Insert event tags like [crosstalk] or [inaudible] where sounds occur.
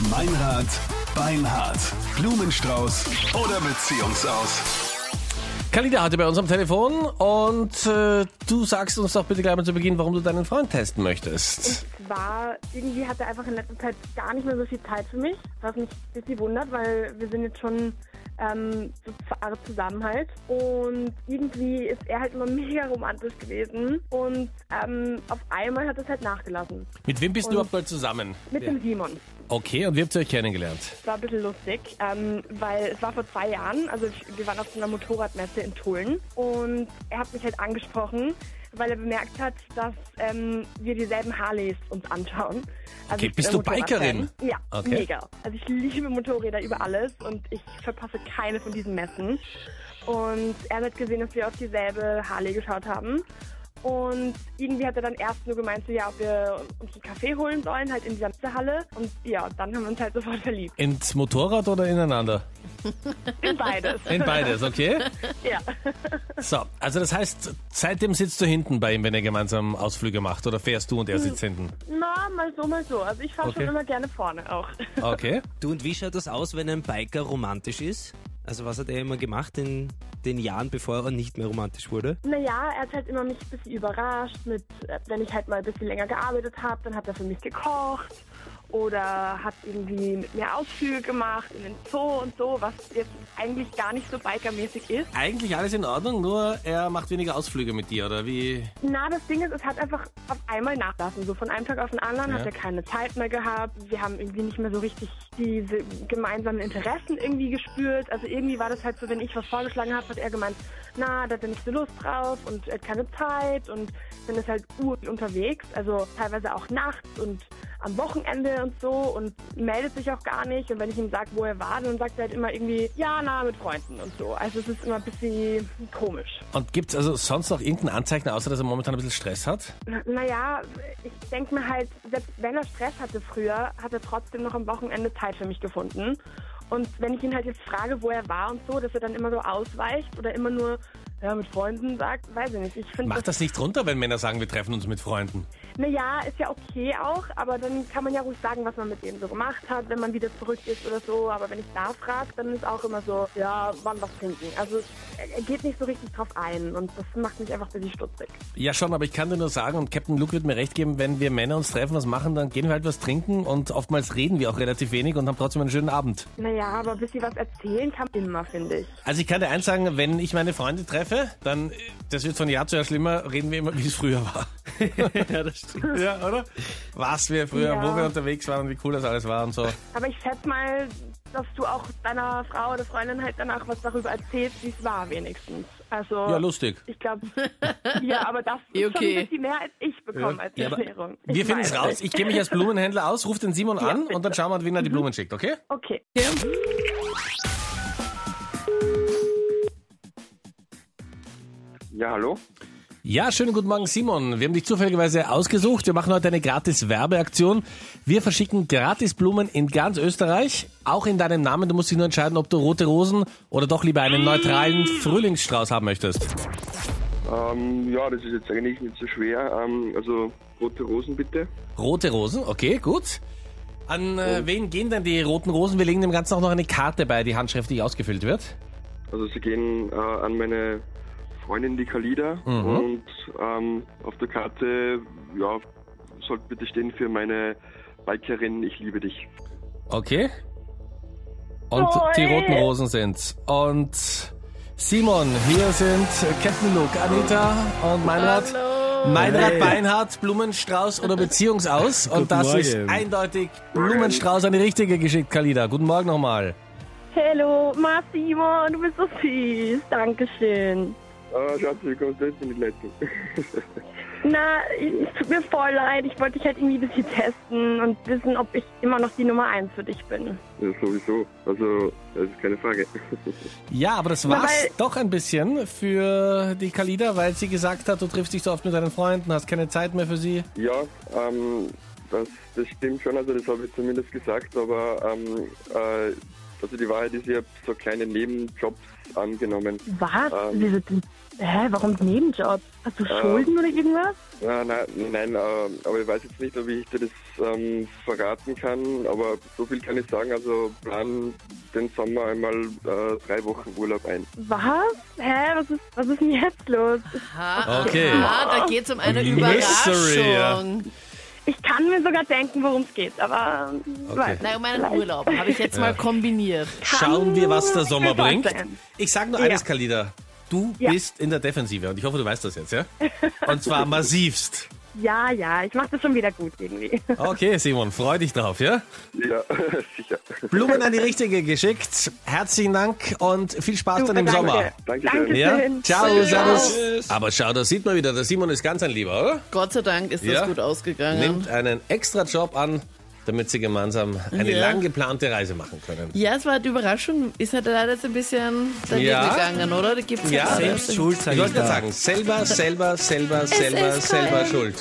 Meinrad, Beinhard, Blumenstrauß oder Beziehungsaus. Kalida heute bei uns am Telefon und äh, du sagst uns doch bitte gleich mal zu Beginn, warum du deinen Freund testen möchtest. Und zwar, irgendwie hat er einfach in letzter Zeit gar nicht mehr so viel Zeit für mich, was mich ein bisschen wundert, weil wir sind jetzt schon ähm, so zwei Jahre zusammen halt. Und irgendwie ist er halt immer [laughs] mega romantisch gewesen und ähm, auf einmal hat es halt nachgelassen. Mit wem bist du Und- überhaupt mal zusammen? Mit dem Simon. Okay, und wie habt ihr euch kennengelernt? Es war ein bisschen lustig, ähm, weil es war vor zwei Jahren, also ich- wir waren auf so einer Motorradmesse in Tulln und er hat mich halt angesprochen, weil er bemerkt hat, dass ähm, wir dieselben Harleys uns anschauen. Also Okay, bist du. Bikerin? Ja, Okay. mega. Also ich liebe Motorräder über alles und ich verpasse keine von diesen Messen. Und er hat gesehen, dass wir auf dieselbe Harley geschaut haben. Und irgendwie hat er dann erst nur gemeint, so, ja, ob wir uns einen Kaffee holen sollen, halt in dieser Messehalle. Und ja, dann haben wir uns halt sofort verliebt. Ins Motorrad oder ineinander? In beides. In beides, okay? [laughs] ja. So, also das heißt, seitdem sitzt du hinten bei ihm, wenn er gemeinsam Ausflüge macht oder fährst du und er sitzt hinten? Na, mal so, mal so. Also ich fahre Okay. schon immer gerne vorne auch. Okay. Du, und wie schaut das aus, wenn ein Biker romantisch ist? Also was hat er immer gemacht in den Jahren, bevor er nicht mehr romantisch wurde? Naja, er hat halt immer mich ein bisschen überrascht mit, äh, wenn ich halt mal ein bisschen länger gearbeitet habe, dann hat er für mich gekocht oder hat irgendwie mit mir Ausflüge gemacht in den Zoo und so, was jetzt eigentlich gar nicht so bikermäßig ist. Eigentlich alles in Ordnung, nur er macht weniger Ausflüge mit dir, oder wie? Na, das Ding ist, es hat einfach auf einmal nachlassen. So von einem Tag auf den anderen Ja. hat er keine Zeit mehr gehabt. Wir haben irgendwie nicht mehr so richtig diese gemeinsamen Interessen irgendwie gespürt. Also irgendwie war das halt so, wenn ich was vorgeschlagen habe, hat er gemeint, na, da hat er nicht so Lust drauf und er hat keine Zeit und dann ist halt ur unterwegs. Also teilweise auch nachts und am Wochenende und so und meldet sich auch gar nicht. Und wenn ich ihm sage, wo er war, dann sagt er halt immer irgendwie, ja, na, mit Freunden und so. Also es ist immer ein bisschen komisch. Und gibt's also sonst noch irgendein Anzeichen, außer dass er momentan ein bisschen Stress hat? Na- Naja, ich denke mir halt, selbst wenn er Stress hatte früher, hat er trotzdem noch am Wochenende Zeit für mich gefunden. Und wenn ich ihn halt jetzt frage, wo er war und so, dass er dann immer so ausweicht oder immer nur ja, mit Freunden sagt, weiß ich nicht. Ich finde Macht das nicht runter, wenn Männer sagen, wir treffen uns mit Freunden? naja, ist ja okay auch, aber dann kann man ja ruhig sagen, was man mit denen so gemacht hat, wenn man wieder zurück ist oder so. Aber wenn ich da frage, dann ist auch immer so, ja, wann was trinken. Also er er geht nicht so richtig drauf ein und das macht mich einfach ein bisschen stutzig. Ja schon, aber ich kann dir nur sagen, und Captain Luke wird mir recht geben, wenn wir Männer uns treffen, was machen, dann gehen wir halt was trinken und oftmals reden wir auch relativ wenig und haben trotzdem einen schönen Abend. Naja, aber ein bisschen was erzählen kann man immer, finde ich. Also ich kann dir eins sagen, wenn ich meine Freunde treffe, dann, äh, das wird von Jahr zu Jahr schlimmer, reden wir immer, wie es früher war. [laughs] ja, das stimmt. ja, oder? Was wir früher, Ja. wo wir unterwegs waren und wie cool das alles war und so. Aber ich schätze mal, dass du auch deiner Frau oder Freundin halt danach was darüber erzählst, wie es war wenigstens. Also Ja, lustig. ich glaube, [laughs] ja, aber das ist schon Okay. ein bisschen mehr als ich bekomme als Ja, aber Erklärung. wir Ich finden es raus. Ich gehe mich als Blumenhändler aus, ruf den Simon Ja, an bitte. und dann schauen wir, wen er die Blumen schickt, okay? Okay. Ja, hallo? Ja, schönen guten Morgen, Simon. Wir haben dich zufälligerweise ausgesucht. Wir machen heute eine gratis Werbeaktion. Wir verschicken gratis Blumen in ganz Österreich, auch in deinem Namen. Du musst dich nur entscheiden, ob du rote Rosen oder doch lieber einen neutralen Frühlingsstrauß haben möchtest. Ähm, ja, das ist jetzt eigentlich nicht so schwer. Ähm, also rote Rosen bitte. Rote Rosen, okay, gut. An äh, wen gehen denn die roten Rosen? Wir legen dem Ganzen auch noch eine Karte bei, die handschriftlich ausgefüllt wird. Also sie gehen äh, an meine Freundin, die Kalida. Mhm. Und ähm, auf der Karte, ja, sollte bitte stehen für meine Bikerin, ich liebe dich. Okay. Und Toll. die roten Rosen sind's. Und Simon, hier sind Captain Luke, Anita und Meinrad. Meinrad Beinhardt, Blumenstrauß oder [laughs] Beziehungsaus. Und das Morgen. ist eindeutig Blumenstrauß an die richtige geschickt, Kalida. Guten Morgen nochmal. Hallo, Ma Simon, du bist so süß. Dankeschön. Ah, Schatz, wie kommst du jetzt in die Leitung? [laughs] Na, es tut mir voll leid. Ich wollte dich halt irgendwie ein bisschen testen und wissen, ob ich immer noch die Nummer eins für dich bin. ja, sowieso. Also, das ist keine Frage. [laughs] Ja, aber das war's weil- doch ein bisschen für die Kalida, weil sie gesagt hat, du triffst dich so oft mit deinen Freunden, hast keine Zeit mehr für sie. Ja, ähm, das, das stimmt schon, also das habe ich zumindest gesagt, aber ähm, äh, Also die Wahrheit ist, ich habe so kleine Nebenjobs angenommen. Was? Ähm. Wieso? Hä, warum Nebenjob? Hast du Schulden oder irgendwas? Ja, nein, nein äh, aber ich weiß jetzt nicht, ob ich dir das ähm, verraten kann, aber so viel kann ich sagen. Also plan den Sommer einmal äh, drei Wochen Urlaub ein. Was? Hä, was ist, was ist denn jetzt los? Okay. Ah, da geht es um eine Mystery, Überraschung. Ich kann mir sogar denken, worum es geht, aber Okay. weiß Nein, um einen Urlaub. Habe ich jetzt mal kombiniert. Schauen wir, was der Sommer bringt. Ich sag nur Ja. eines, Kalida. Du Ja. bist in der Defensive und ich hoffe, du weißt das jetzt, ja? Und zwar [laughs] massivst. Ja, ja, ich mache das schon wieder gut irgendwie. [laughs] Okay, Simon, freu dich drauf, ja? Ja, [laughs] sicher. Blumen an die Richtige geschickt. Herzlichen Dank und viel Spaß dann Super, im danke. Sommer. Dankeschön. Danke. Ja? Schön. Ciao, Ciao. servus. Aber schau, da sieht man wieder, der Simon ist ganz ein Lieber, oder? Gott sei Dank ist das Ja. gut ausgegangen. Nimmt einen extra Job an, damit sie gemeinsam eine Ja. lang geplante Reise machen können. Ja, es war die Überraschung. Ist halt leider jetzt ein bisschen daneben Ja. gegangen, oder? Da gibt's Ja. Selbst schuld, sag Ich ich wollte gerade sagen, selber, selber, selber, selber, selber schuld.